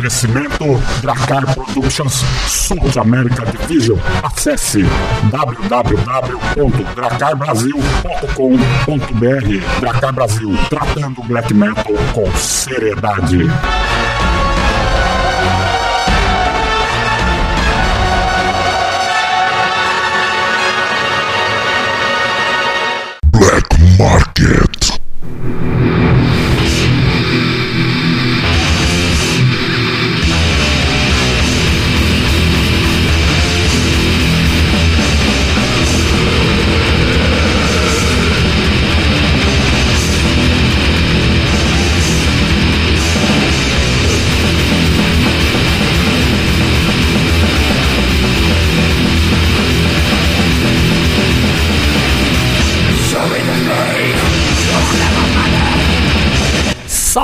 Oferecimento Dracar Productions South America Division. Acesse www.dracarbrasil.com.br Dracar Brasil, tratando black metal com seriedade.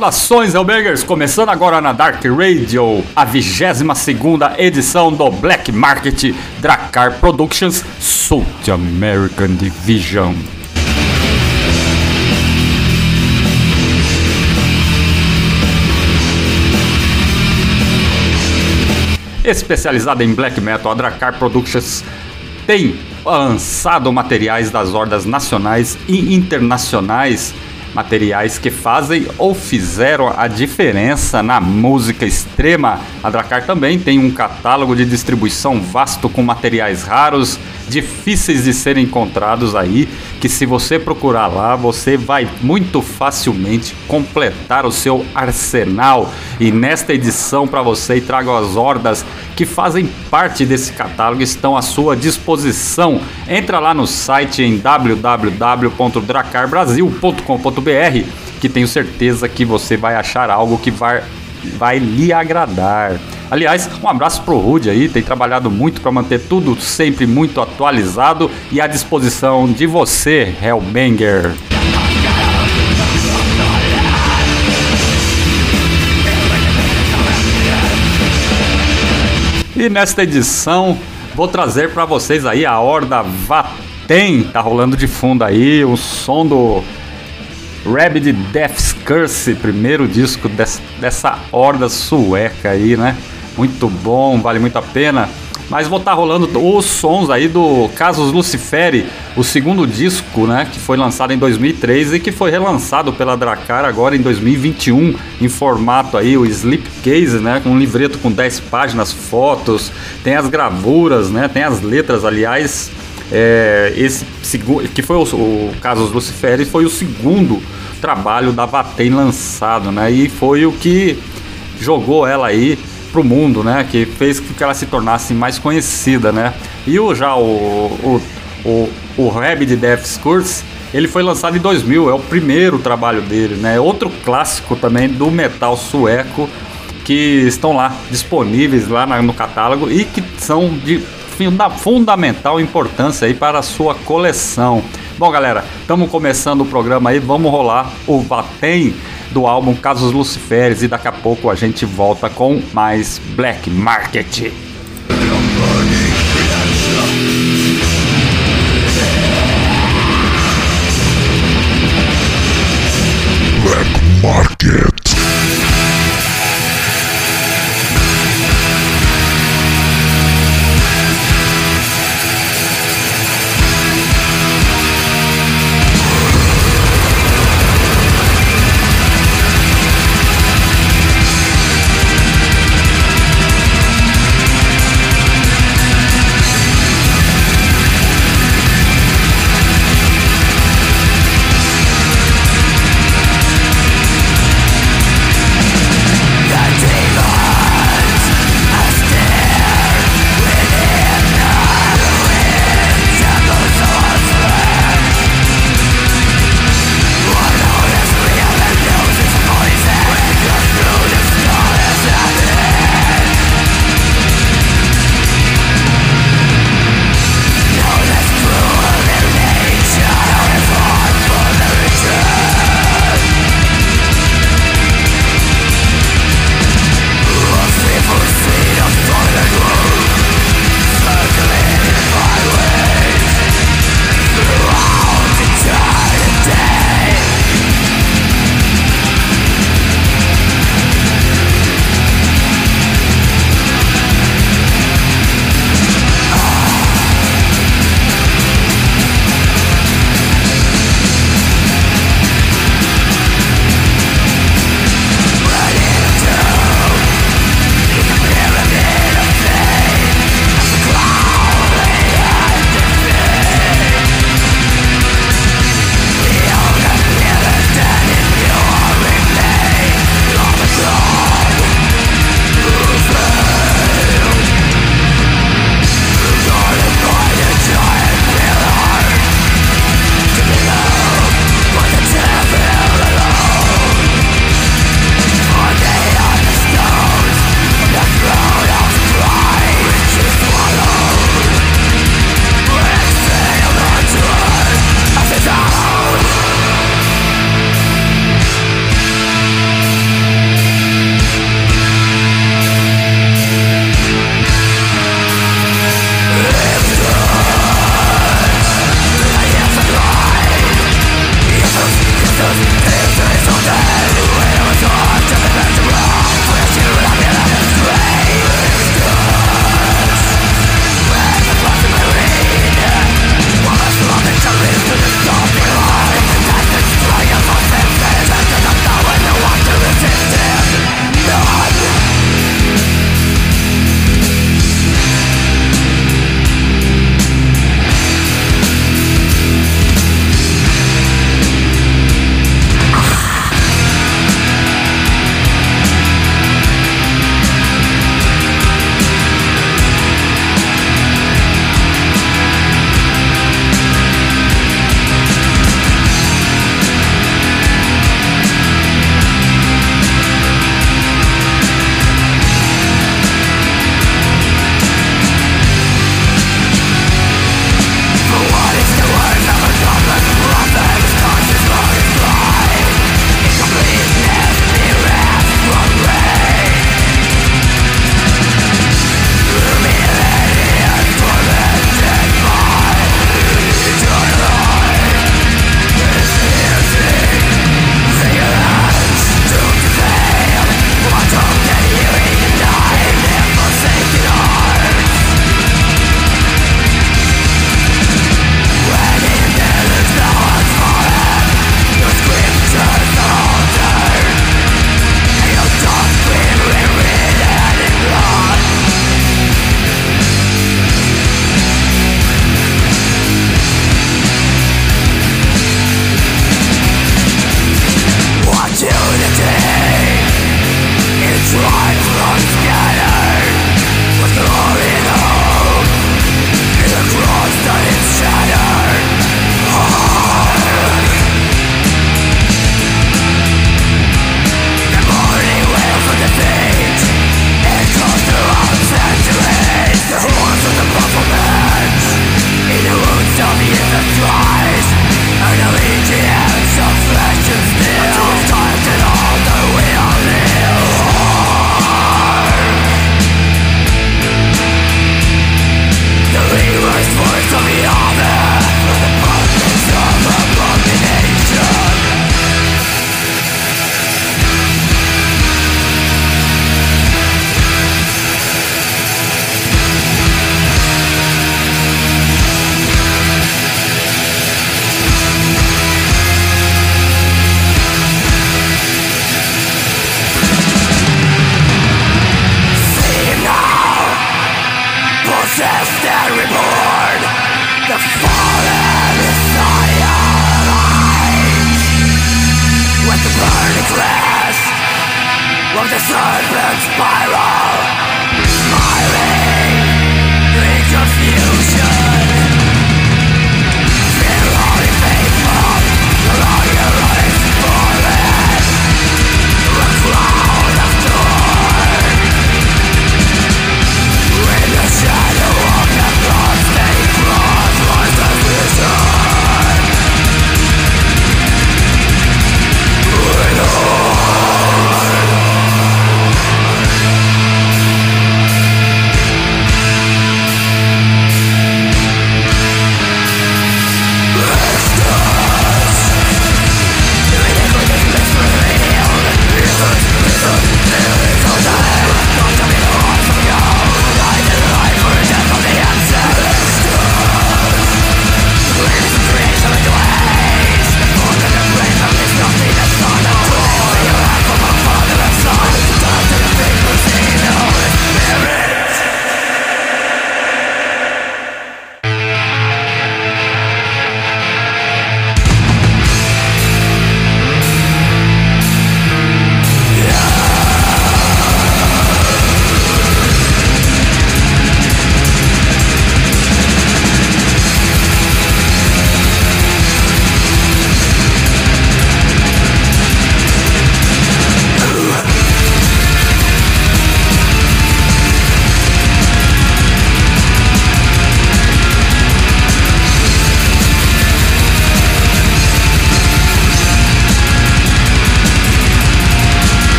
Saudações, Hellbangers! Começando agora na Dark Radio, a 22 segunda edição do Black Market Dracar Productions South American Division. Especializada em black metal, a Dracar Productions tem lançado materiais das hordas nacionais e internacionais materiais que fazem ou fizeram a diferença na música extrema. A Dracar também tem um catálogo de distribuição vasto com materiais raros, difíceis de serem encontrados aí, que se você procurar lá, você vai muito facilmente completar o seu arsenal. E nesta edição para você trago as hordas que fazem parte desse catálogo estão à sua disposição. Entra lá no site em www.dracarbrasil.com.br que tenho certeza que você vai achar algo que vai, vai lhe agradar. Aliás, um abraço pro Rude aí, tem trabalhado muito para manter tudo sempre muito atualizado e à disposição de você, Hellbanger. E nesta edição vou trazer para vocês aí a Horda Vatem, tá rolando de fundo aí o som do Rabid Death's Curse, primeiro disco des, dessa horda sueca aí, né? Muito bom, vale muito a pena. Mas vou estar tá rolando os sons aí do Casos Luciferi, o segundo disco, né, que foi lançado em 2003 e que foi relançado pela Dracar agora em 2021 em formato aí o Slipcase, né, com um livreto com 10 páginas, fotos, tem as gravuras, né, tem as letras, aliás, é, esse que foi o, o Casos Luciferi, foi o segundo trabalho da Vatem lançado, né, e foi o que jogou ela aí pro mundo, né? Que fez com que ela se tornasse mais conhecida, né? E o, já o, o, o, o Rabid Death's Curse, ele foi lançado em 2000, é o primeiro trabalho dele, né? Outro clássico também do metal sueco que estão lá disponíveis lá no catálogo e que são de fundamental importância aí para a sua coleção. Bom, galera, estamos começando o programa aí, vamos rolar o Vatem do álbum Casos Luciferes e daqui a pouco a gente volta com mais Black Market. Black Market.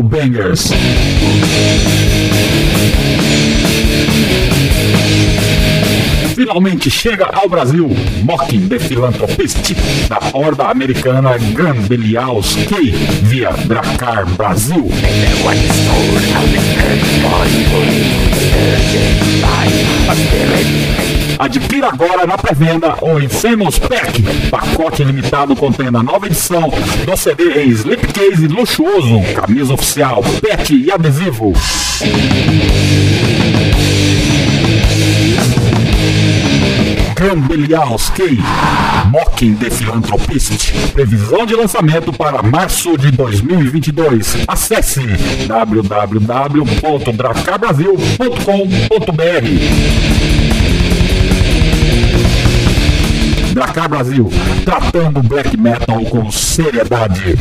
Hellbangers. Finalmente chega ao Brasil Mocking the Philanthropist da horda americana Gun Belials K via Dracar Brasil. Adquira agora na pré-venda o Infamous Pack, pacote limitado contendo a nova edição do CD em slipcase luxuoso, camisa oficial, pet e adesivo. Gambelialski, Mocking the Philanthropist. Previsão de lançamento para março de 2022. Acesse Dracar Brasil, tratando black metal com seriedade.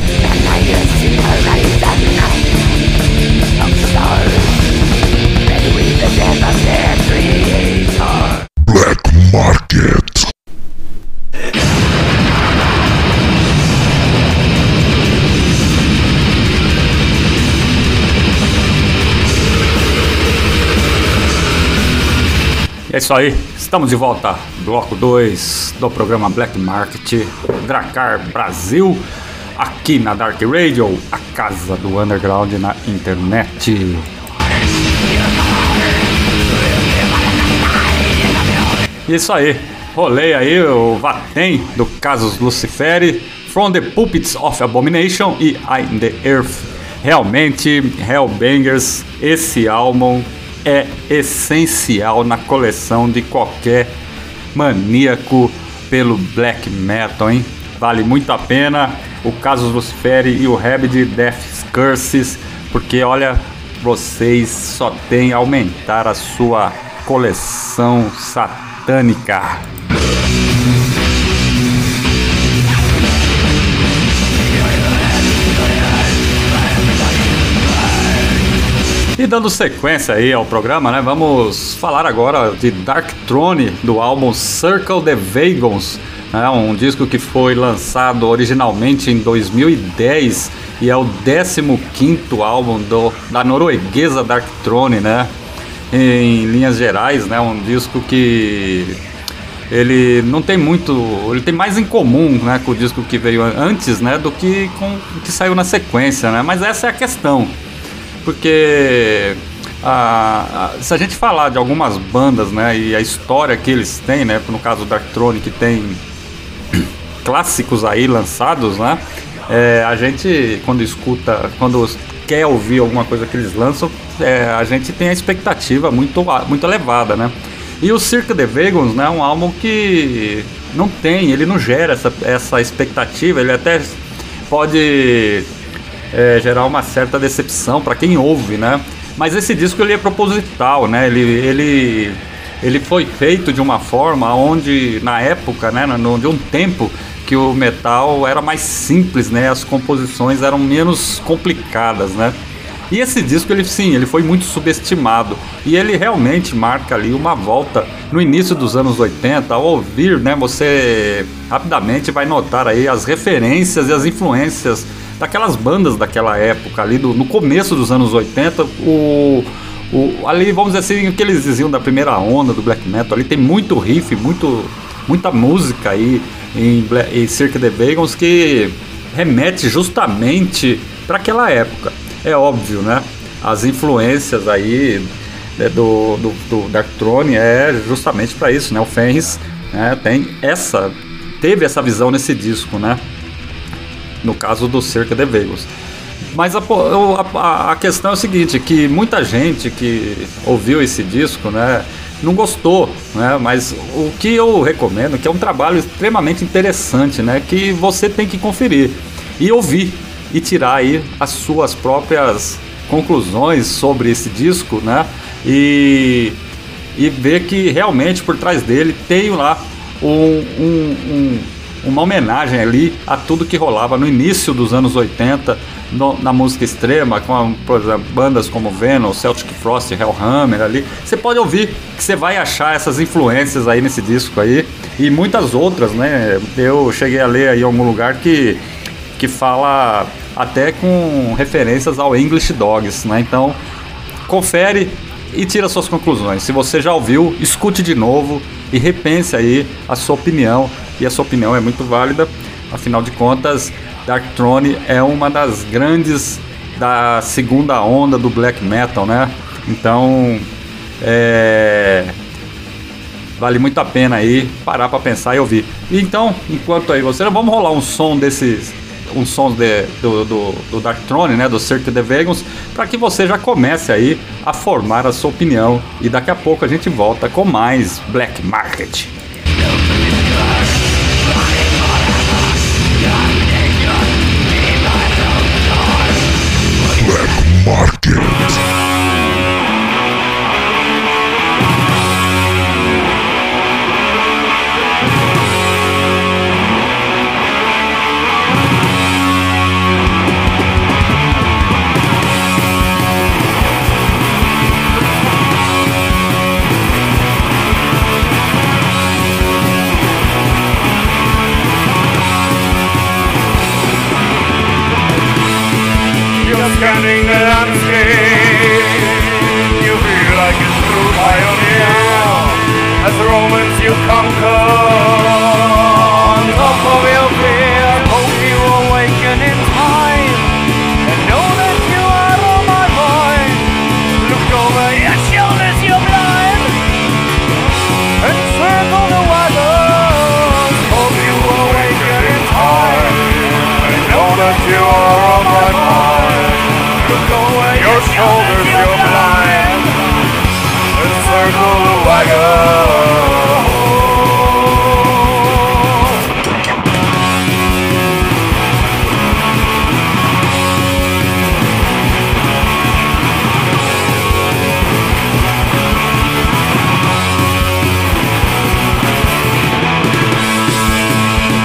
Black Market. Isso aí, estamos de volta. Bloco 2 do programa Black Market Dracar Brasil, aqui na Dark Radio, a casa do underground na internet. Isso aí, rolei aí o Vatem do Casus Luciferi, From the Puppets of Abomination e I in the Earth. Realmente, Hellbangers, esse álbum é essencial na coleção de qualquer maníaco pelo black metal, hein? Vale muito a pena o Casus Luciferi e o Rabid Death Curses, porque olha, vocês só tem a aumentar a sua coleção satânica. E dando sequência aí ao programa, né? Vamos falar agora de Dark Throne do álbum Circle the Vagons, né, um disco que foi lançado originalmente em 2010 e é o 15º álbum do, da norueguesa Dark Throne, né? Em linhas gerais, né? Um disco que ele não tem muito, ele tem mais em comum, né, com o disco que veio antes, né, do que com o que saiu na sequência, né? Mas essa é a questão porque a, a, se a gente falar de algumas bandas, né, e a história que eles têm, né, no caso do Dark Throne, que tem clássicos aí lançados, né, é, a gente quando escuta, quando quer ouvir alguma coisa que eles lançam, é, a gente tem a expectativa muito, muito elevada, né. E o Cirque de Vagons, né, é um álbum que não tem, ele não gera essa, essa expectativa, ele até pode é, gerar uma certa decepção para quem ouve, né? Mas esse disco ele é proposital, né? Ele, ele, ele foi feito de uma forma onde, na época, né, no, de um tempo que o metal era mais simples, né? As composições eram menos complicadas, né? E esse disco, ele sim, ele foi muito subestimado. E ele realmente marca ali uma volta no início dos anos 80. Ao ouvir, né, você rapidamente vai notar aí as referências e as influências daquelas bandas daquela época ali, do, no começo dos anos 80, o, o, ali, vamos dizer assim, o que eles diziam da primeira onda do black metal, ali tem muito riff, muito, muita música aí em, em Cirque de Vagons que remete justamente para aquela época. É óbvio, né? As influências aí né, do, do, do Dark Throne é justamente para isso, né? O Fenris né, tem essa, teve essa visão nesse disco, né? No caso do Cerca de Vegas. Mas a, a, a, questão é o seguinte, que muita gente que ouviu esse disco, né, não gostou, né, mas o que eu recomendo, que é um trabalho extremamente interessante, né, que você tem que conferir e ouvir e tirar aí as suas próprias conclusões sobre esse disco, né, e, e ver que realmente por trás dele tem lá um, um, um uma homenagem ali a tudo que rolava no início dos anos 80 no, na música extrema, com por exemplo, bandas como Venom, Celtic Frost, Hellhammer ali. Você pode ouvir que você vai achar essas influências aí nesse disco aí e muitas outras, né? Eu cheguei a ler aí em algum lugar que que fala até com referências ao English Dogs, né? Então, confere e tira suas conclusões. Se você já ouviu, escute de novo e repense aí a sua opinião. E a sua opinião é muito válida, afinal de contas, Dark Throne é uma das grandes da segunda onda do black metal, né? Então, é... vale muito a pena aí parar para pensar e ouvir. E então, enquanto aí você, vamos rolar um som desses uns sons de, do, do, do, Dark Throne, né, do Cirque de Vegans, para que você já comece aí a formar a sua opinião. E daqui a pouco a gente volta com mais Black Market. Black Market. Scanning the landscape. You feel like it's through pioneer as Romans you conquer. Shoulders, you're blind, circle the wagon.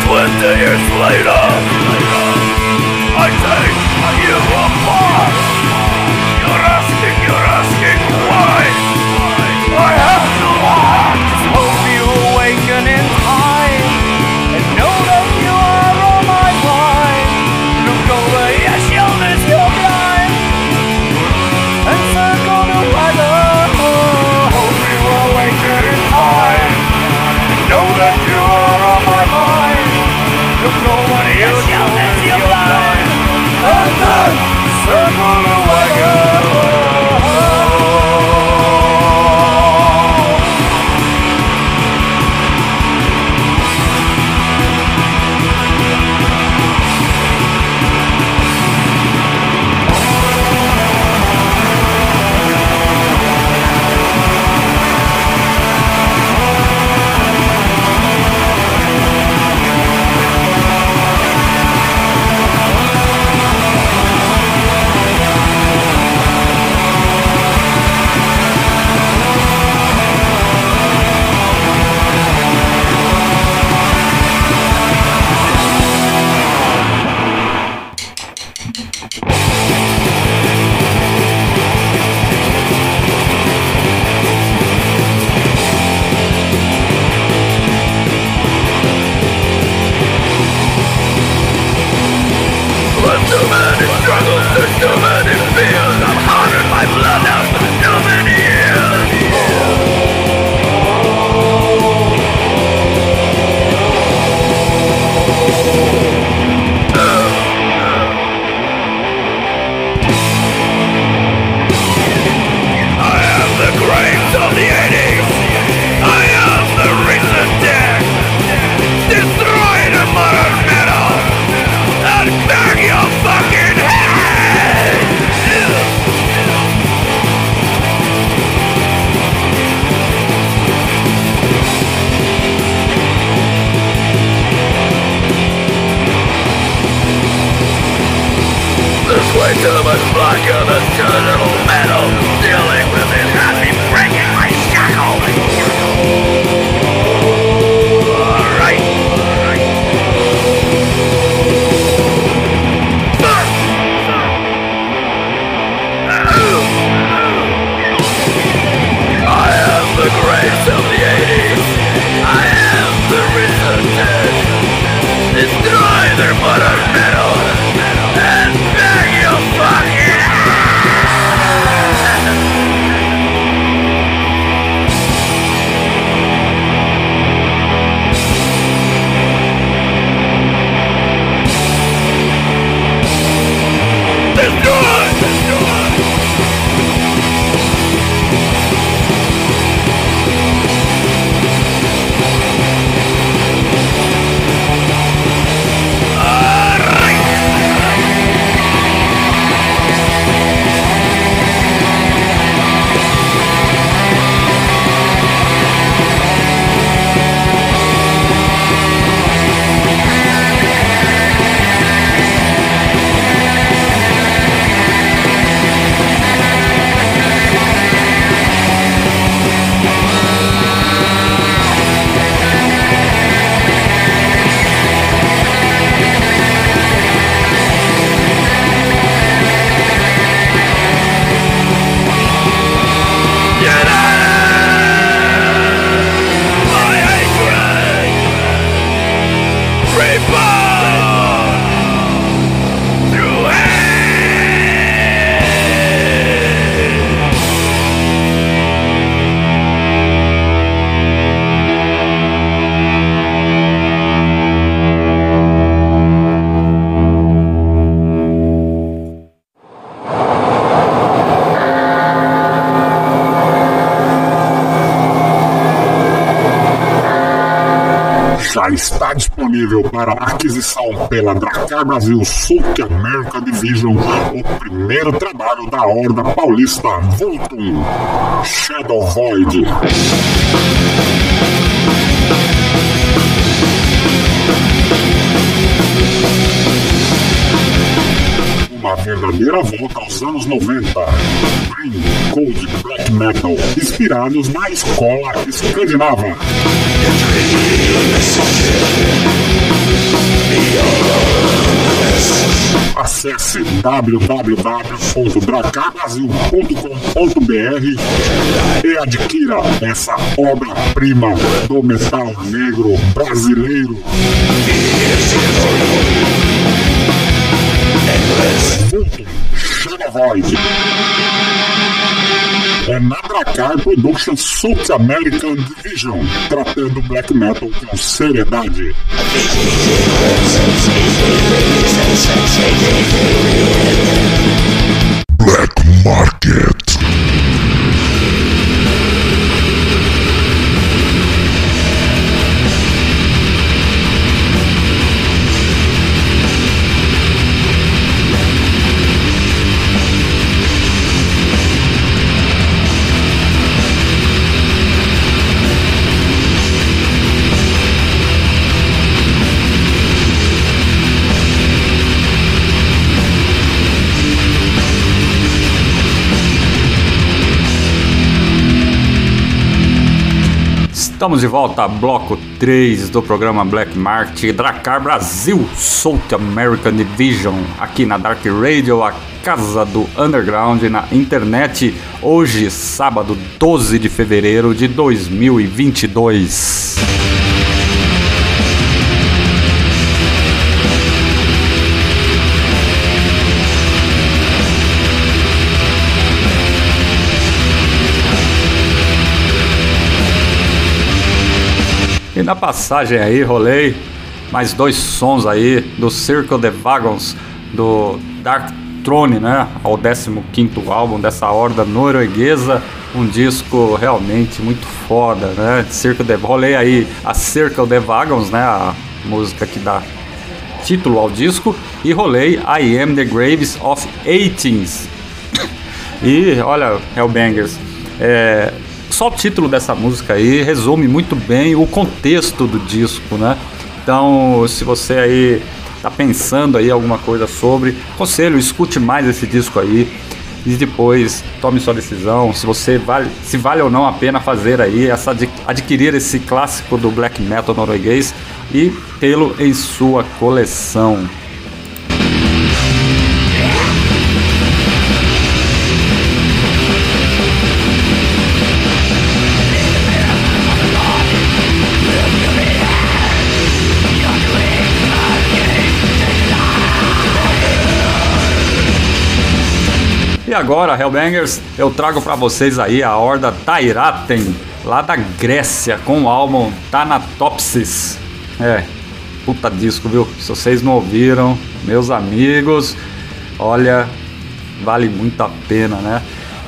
Twenty years later, já está disponível para aquisição pela Dracar Brasil South America Division o primeiro trabalho da Horda Paulista Vultum Shadow Void. uma verdadeira volta aos anos 90. Green, Cold, Black Metal, inspirados na escola escandinava. Acesse www.dracarbrasil.com.br e adquira essa obra-prima do metal negro brasileiro. Vultum Shadow É na Dracar Production South American Division, tratando black metal com seriedade. Estamos de volta bloco 3 do programa Black Market Dracar Brasil South American Division aqui na Dark Radio, a casa do underground na internet. Hoje, sábado 12 de fevereiro de 2022. Na passagem aí, rolei mais dois sons aí do Circle the Wagons, do Dark Throne, né? Ao 15 álbum dessa horda norueguesa. Um disco realmente muito foda, né? Circle the... Rolei aí a Circle the Wagons, né? A música que dá título ao disco. E rolei I Am the Graves of Eighteens. e olha, Hellbangers, é, só o título dessa música aí resume muito bem o contexto do disco, né? Então, se você aí tá pensando aí alguma coisa sobre, conselho, escute mais esse disco aí e depois tome sua decisão se você vale, se vale ou não a pena fazer aí essa adquirir esse clássico do black metal norueguês e tê-lo em sua coleção. E agora, Hellbangers, eu trago para vocês aí a horda Tairaten, lá da Grécia, com o álbum Thanatopsis. É, puta disco, viu? Se vocês não ouviram, meus amigos, olha, vale muito a pena, né?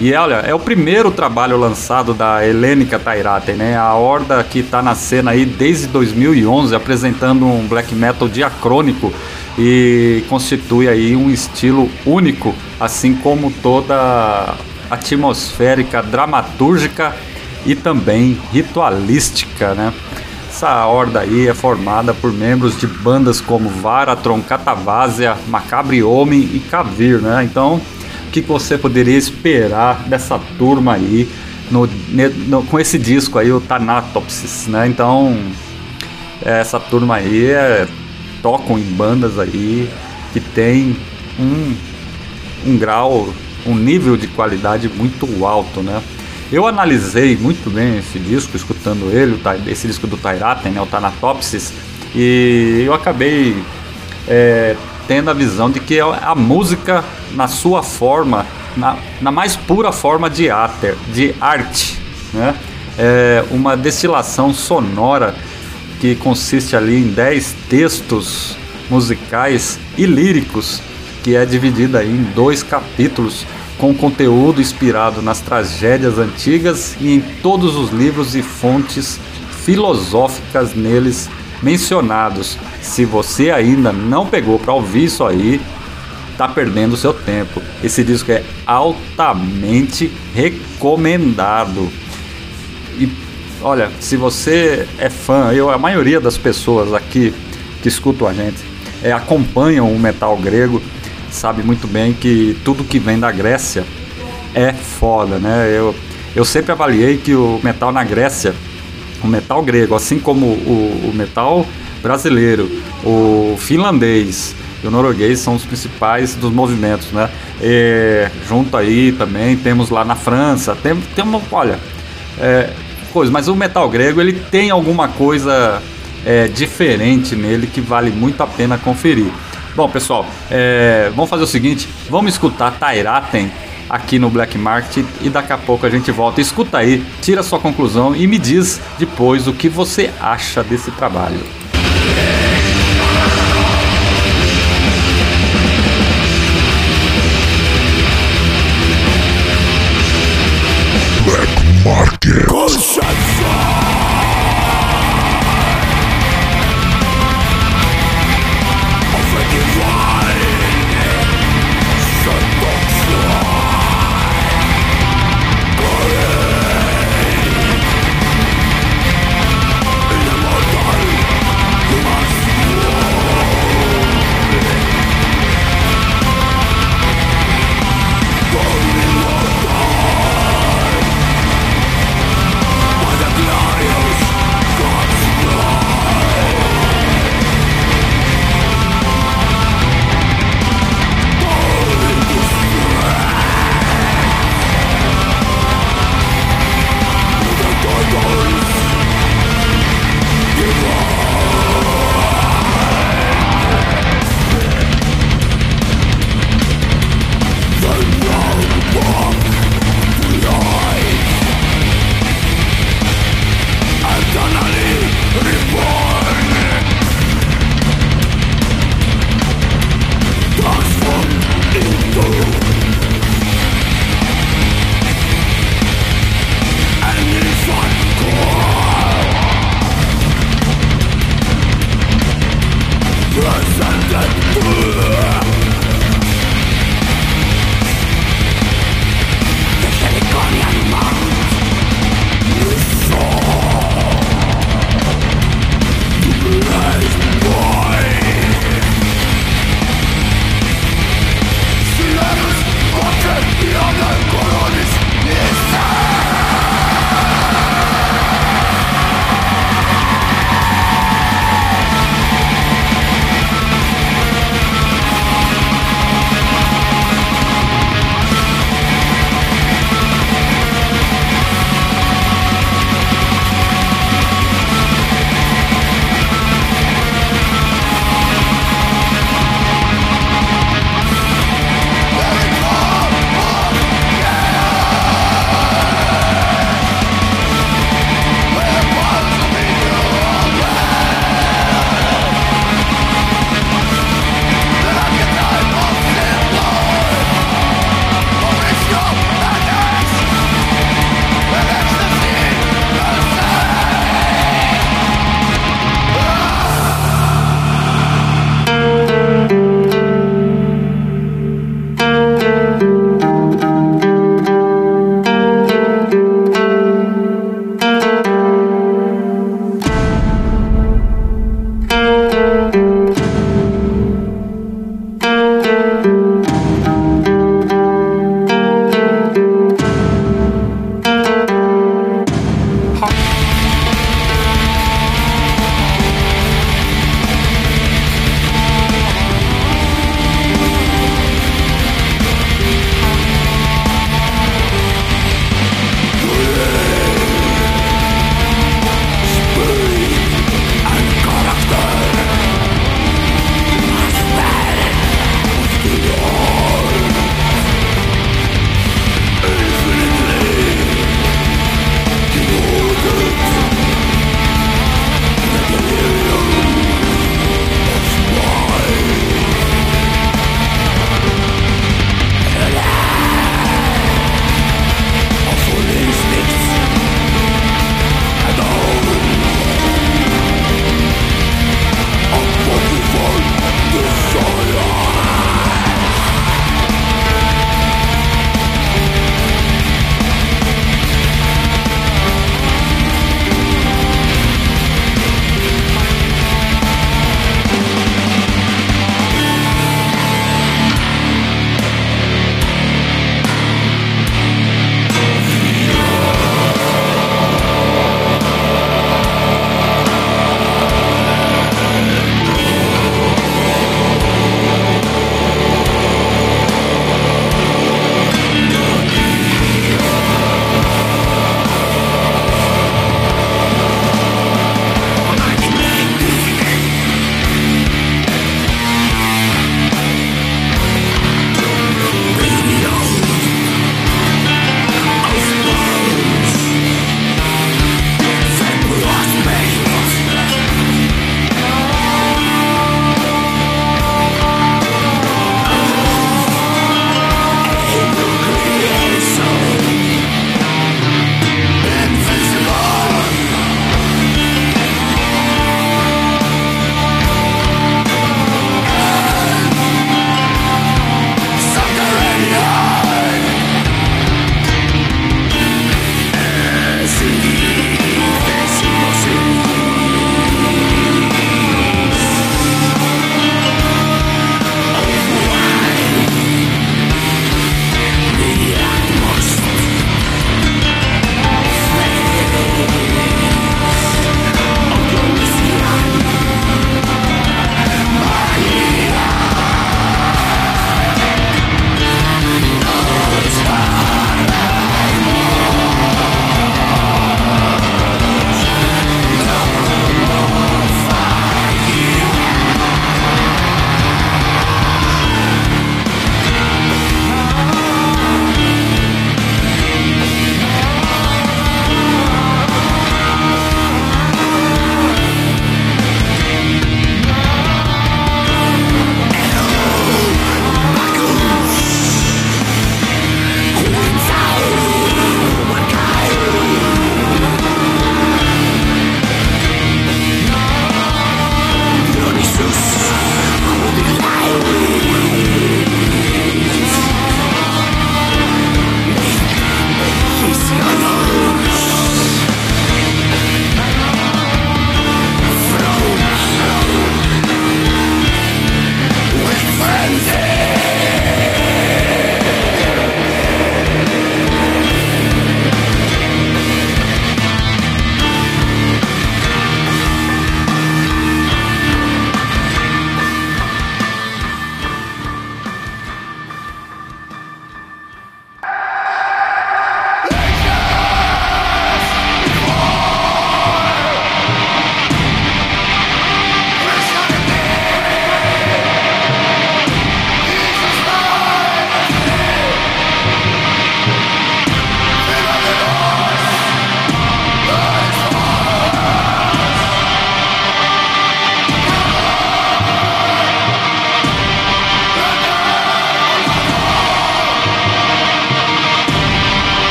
E olha, é o primeiro trabalho lançado da Helênica Tairaten, né? A horda que tá na cena aí desde 2011, apresentando um black metal diacrônico e constitui aí um estilo único, assim como toda atmosférica, dramatúrgica e também ritualística, né? Essa horda aí é formada por membros de bandas como Varatron, Catavazia, Macabre Homem e Kavir, né? Então, o que você poderia esperar dessa turma aí no, no, com esse disco aí, o Thanatopsis, né? Então, essa turma aí é tocam em bandas aí que tem um, um grau, um nível de qualidade muito alto, né? Eu analisei muito bem esse disco, escutando ele, esse disco do Tairaten, né, o Thanatopsis, e eu acabei é, tendo a visão de que a música, na sua forma, na, na mais pura forma de, áter, de arte, né? é uma destilação sonora que consiste ali em 10 textos musicais e líricos, que é dividida em dois capítulos com conteúdo inspirado nas tragédias antigas e em todos os livros e fontes filosóficas neles mencionados. Se você ainda não pegou para ouvir isso aí, tá perdendo seu tempo. Esse disco é altamente recomendado. E olha, se você é fã, eu a maioria das pessoas aqui que escutam a gente é, acompanham o metal grego, sabe muito bem que tudo que vem da Grécia é foda, né? Eu, eu sempre avaliei que o metal na Grécia, o metal grego, assim como o, o metal brasileiro, o finlandês, e o norueguês são os principais dos movimentos, né? E, junto aí também temos lá na França, tem, temos, olha, é, mas o metal grego ele tem alguma coisa é, diferente nele que vale muito a pena conferir. Bom, pessoal, é, vamos fazer o seguinte: vamos escutar Tairaten aqui no Black Market e daqui a pouco a gente volta. Escuta aí, tira sua conclusão e me diz depois o que você acha desse trabalho.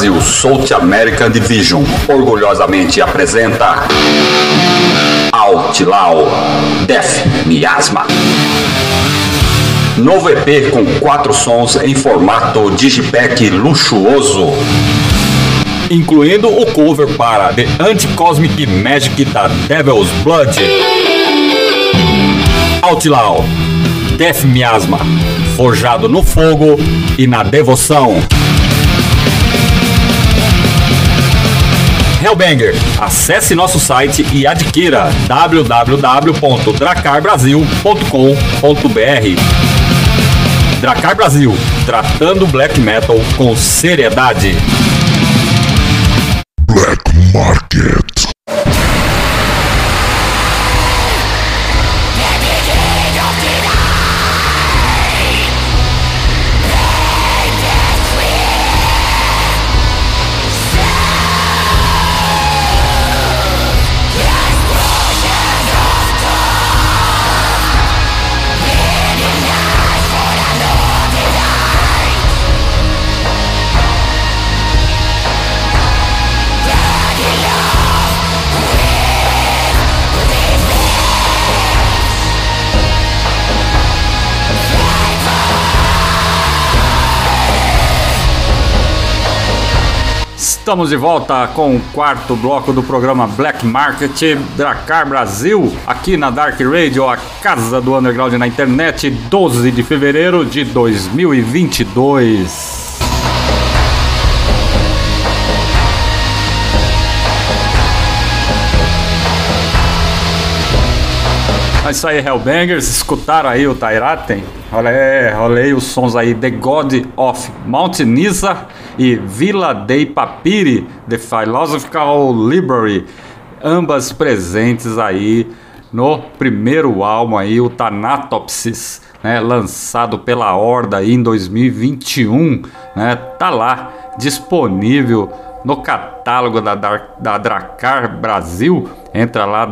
Brasil South American Division orgulhosamente apresenta Outlaw Death Miasma. Novo EP com quatro sons em formato digipack luxuoso. Incluindo o cover para The Anti-Cosmic Magic da Devil's Blood. Outlaw Death Miasma, forjado no fogo e na devoção. Hellbanger. Acesse nosso site e adquira www.dracarbrasil.com.br. Dracar Brasil, tratando black metal com seriedade. Estamos de volta com o quarto bloco do programa Black Market Dracar Brasil, aqui na Dark Radio, a casa do underground na internet, 12 de fevereiro de 2022. É isso aí, Hellbangers. Escutaram aí o Tairaten? Olha, é, rolei os sons aí The God of Mount Nisa e Villa dei Papiri, The Philosophical Library. Ambas presentes aí no primeiro álbum aí, o Thanatopsis, né, lançado pela Horda aí em 2021, né? Tá lá disponível no catálogo da, da Dracar Brasil. Entra lá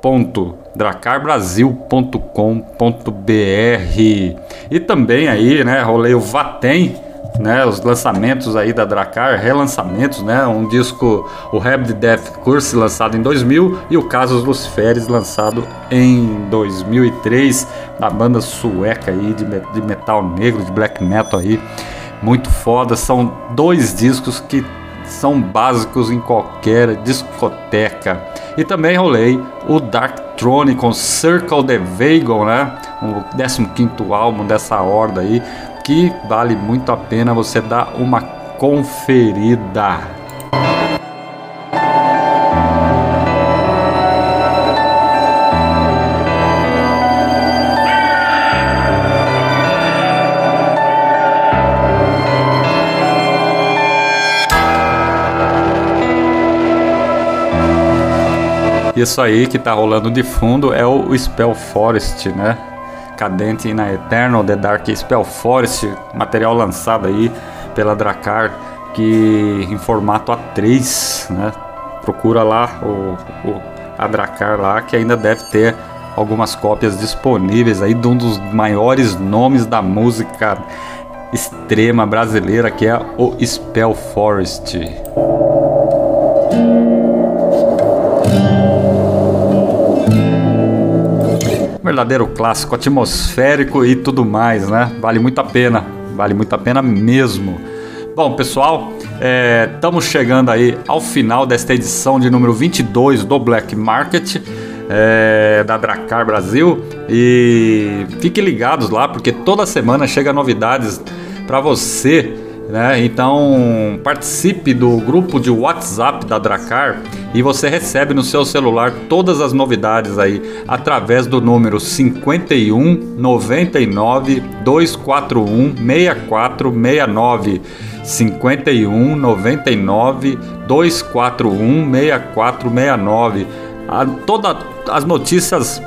www.dracarbrasil.com.br e também aí, né, rolei o Vatem, né, os lançamentos aí da Dracar, relançamentos, né, um disco, o Rabid Death Curse lançado em 2000 e o Casos Luciferes lançado em 2003, da banda sueca aí de, de metal negro, de black metal aí, muito foda, são dois discos que são básicos em qualquer discoteca. E também rolei o Dark Throne com Circle the Vagon, né? O 15 álbum dessa horda aí, que vale muito a pena você dar uma conferida. Isso aí que tá rolando de fundo é o Spell Forest, né? Cadente na Eternal, The Dark Spell Forest, material lançado aí pela Dracar, que em formato A3, né? Procura lá o, o, a Dracar lá, que ainda deve ter algumas cópias disponíveis aí de um dos maiores nomes da música extrema brasileira, que é o Spell Forest. Verdadeiro clássico, atmosférico e tudo mais, né? Vale muito a pena, vale muito a pena mesmo. Bom, pessoal, estamos é, chegando aí ao final desta edição de número 22 do Black Market é, da Dracar Brasil e fiquem ligados lá porque toda semana chega novidades para você né? Então participe do grupo de WhatsApp da Dracar e você recebe no seu celular todas as novidades aí através do número 51 99 241 6469 51 99 241 6469 a, todas as notícias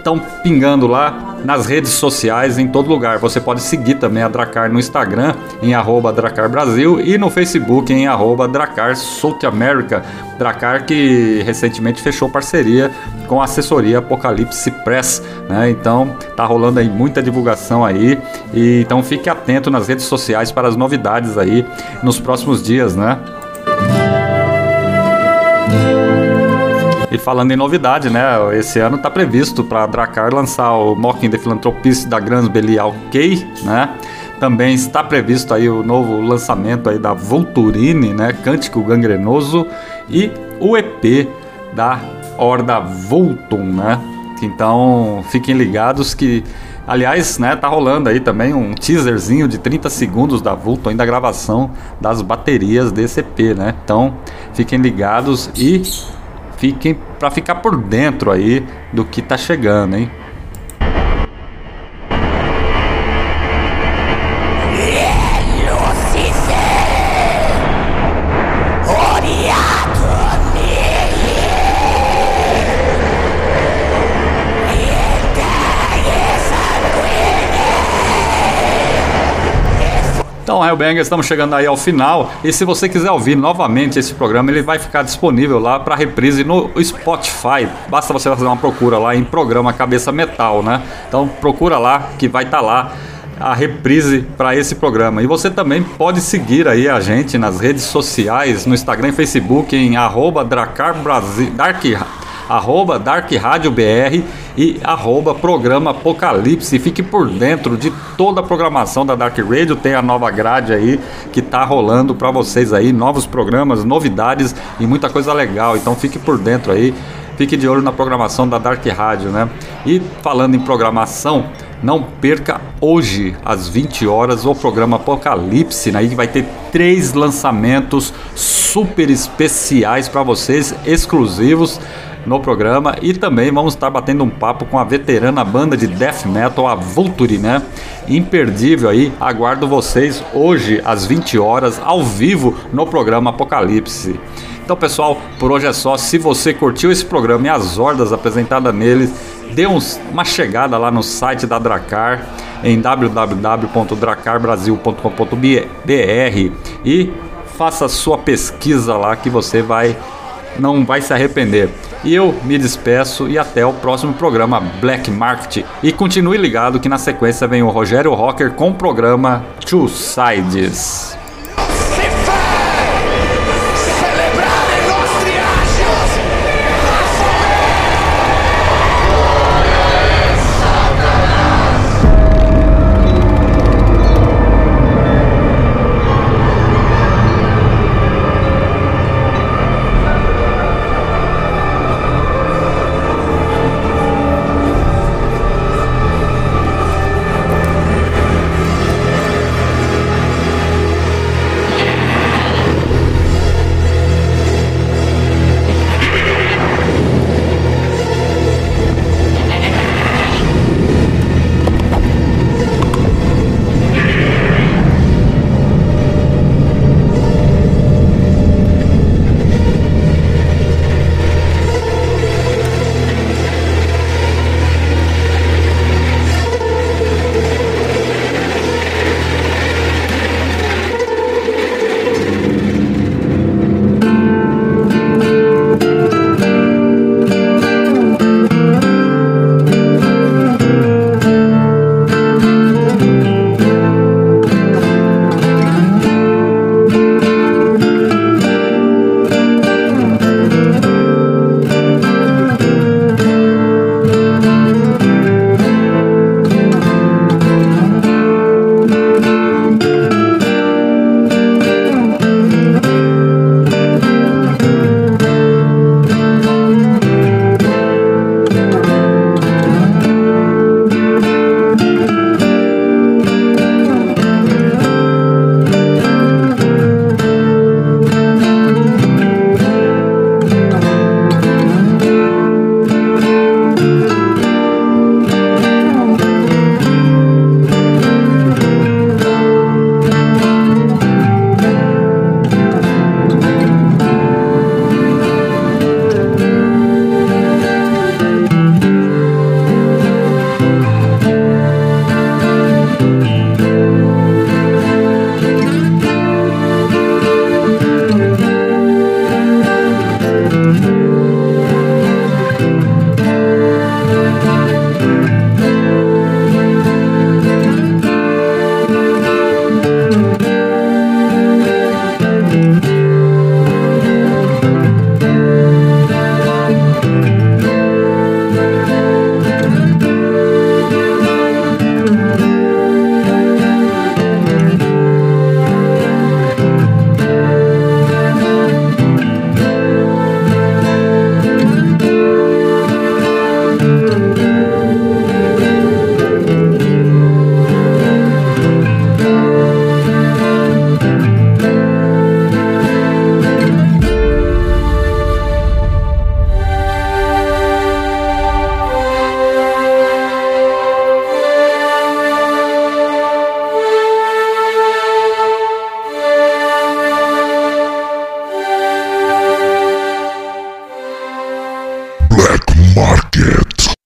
estão pingando lá nas redes sociais, em todo lugar. Você pode seguir também a Dracar no Instagram, em arroba Dracar Brasil, e no Facebook, em arroba Dracar South America. Dracar que recentemente fechou parceria com a assessoria Apocalipse Press, né? Então tá rolando aí muita divulgação aí, e então fique atento nas redes sociais para as novidades aí nos próximos dias, né? E falando em novidade, né? Esse ano está previsto para Dracar lançar o Mocking the Philanthropist da Grans Belial Key, né? Também está previsto aí o novo lançamento aí da Volturine, né? Cântico Gangrenoso e o EP da Horda Voltum, né? Então fiquem ligados que Aliás, né, tá rolando aí também um teaserzinho de 30 segundos da Vulto, ainda a gravação das baterias desse EP, né? Então, fiquem ligados e fiquem para ficar por dentro aí do que tá chegando, hein? Então, Hellbanger, estamos chegando aí ao final. E se você quiser ouvir novamente esse programa, ele vai ficar disponível lá para reprise no Spotify. Basta você fazer uma procura lá em programa Cabeça Metal, né? Então, procura lá que vai estar tá lá a reprise para esse programa. E você também pode seguir aí a gente nas redes sociais, no Instagram e Facebook em arroba Dracar Brasil, Dark, arroba Dark Rádio BR e arroba Programa Apocalipse. Fique por dentro de toda a programação da Dark Radio. Tem a nova grade aí que tá rolando para vocês aí, novos programas, novidades e muita coisa legal. Então fique por dentro aí. Fique de olho na programação da Dark Rádio, né? E falando em programação, não perca hoje, às 20 horas, o programa Apocalipse. Né? Vai ter três lançamentos super especiais para vocês, exclusivos no programa e também vamos estar batendo um papo com a veterana banda de death metal, a Vulture, né? Imperdível aí, aguardo vocês hoje às 20 horas ao vivo no programa Apocalipse. Então, pessoal, por hoje é só. Se você curtiu esse programa e as hordas apresentadas neles, dê uns, uma chegada lá no site da Dracar em www.dracarbrasil.com.br e faça sua pesquisa lá que você vai não vai se arrepender. E eu me despeço e até o próximo programa Black Market. E continue ligado que na sequência vem o Rogério Rocker com o programa Two Sides.